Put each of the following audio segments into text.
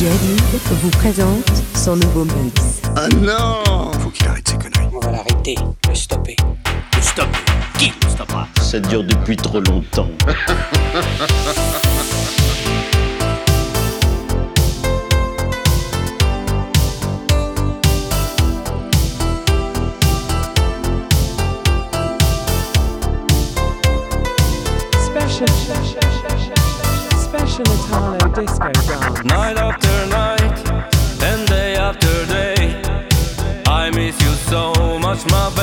Jadid vous présente son nouveau mix. Ah non Faut qu'il arrête ses conneries. On va l'arrêter, le stopper. Le stopper Qui le stoppera? Ça dure depuis trop longtemps. Special, special. Trinitano disco dance. Night after night and day after day, I miss you so much, my. baby.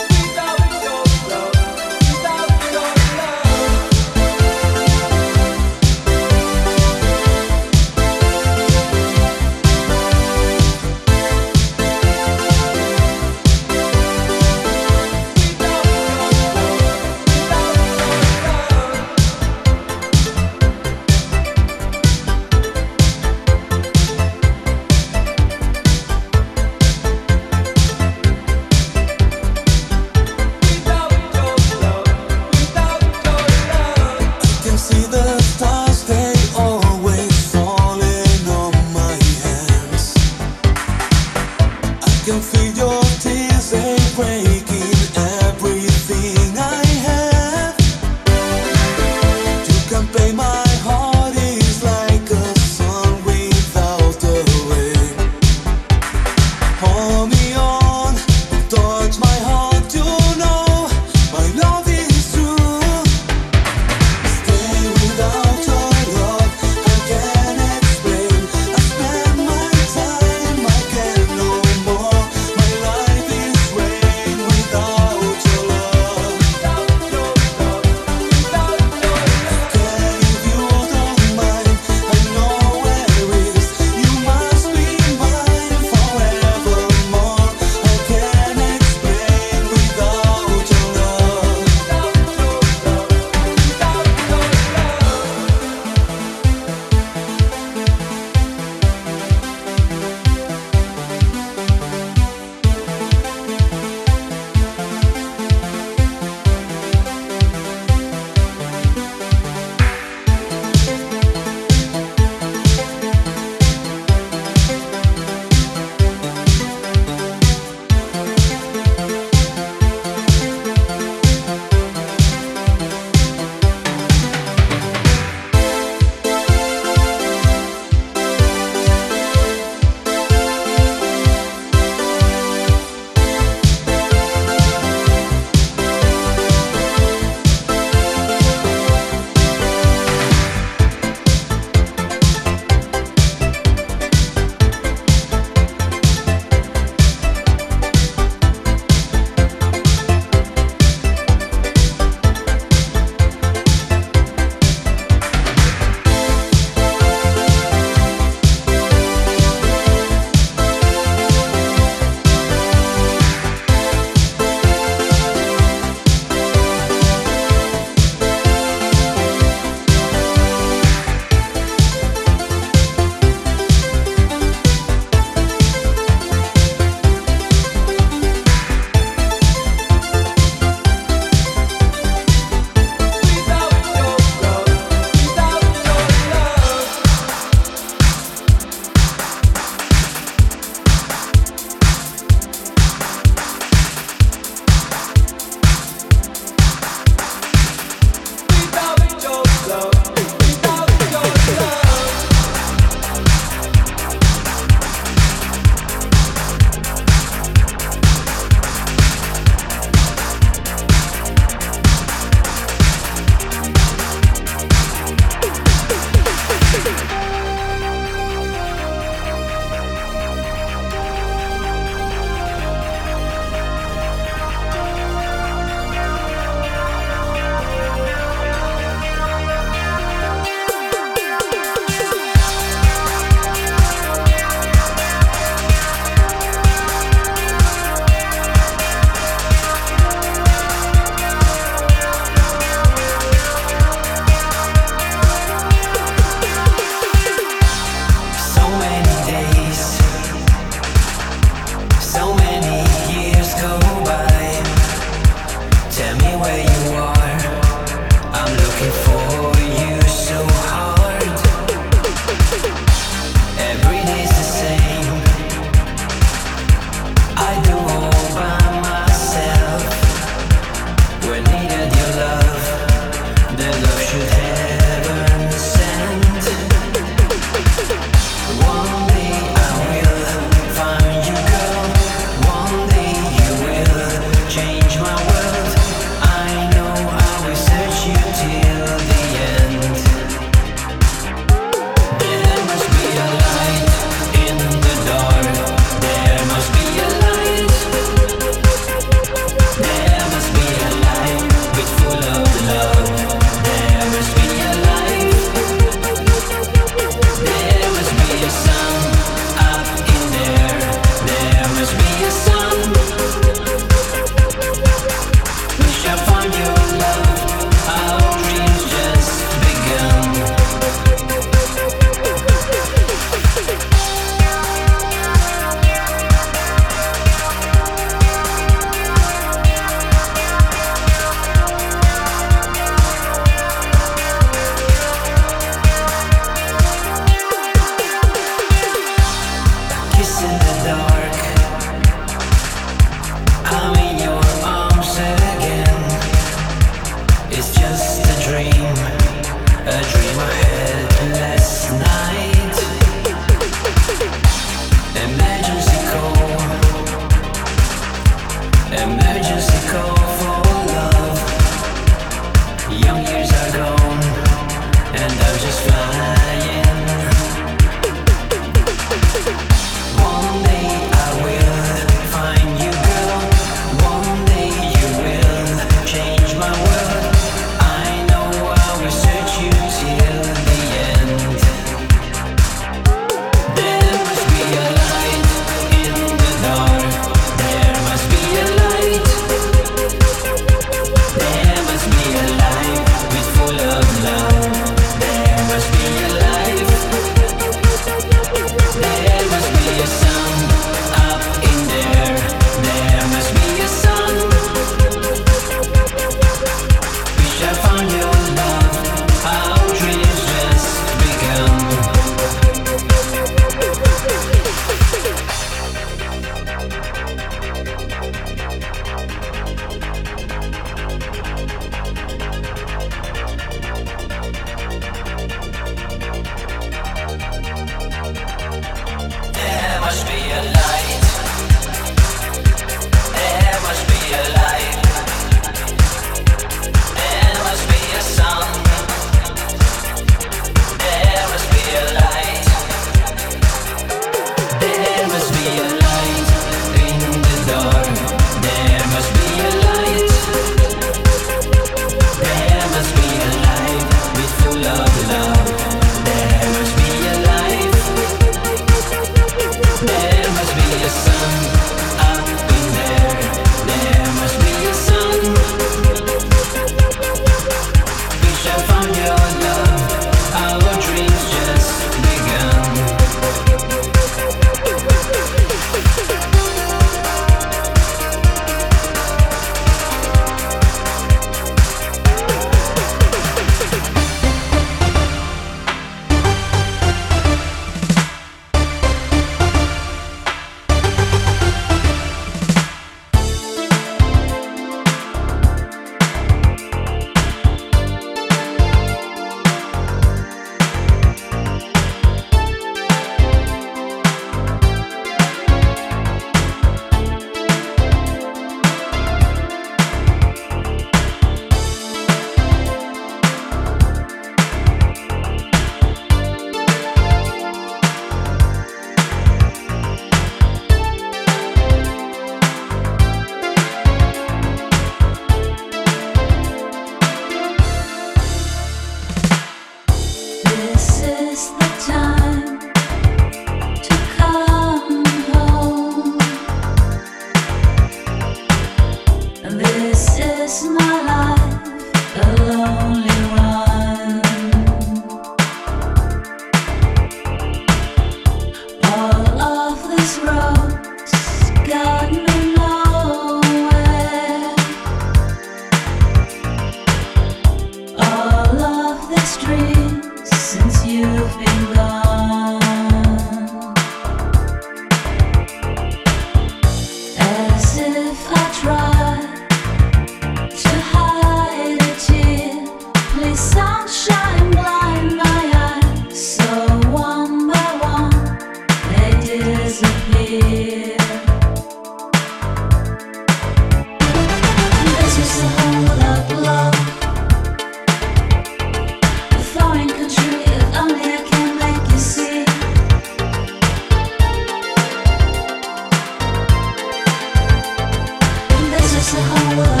It's a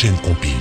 prochaine compile.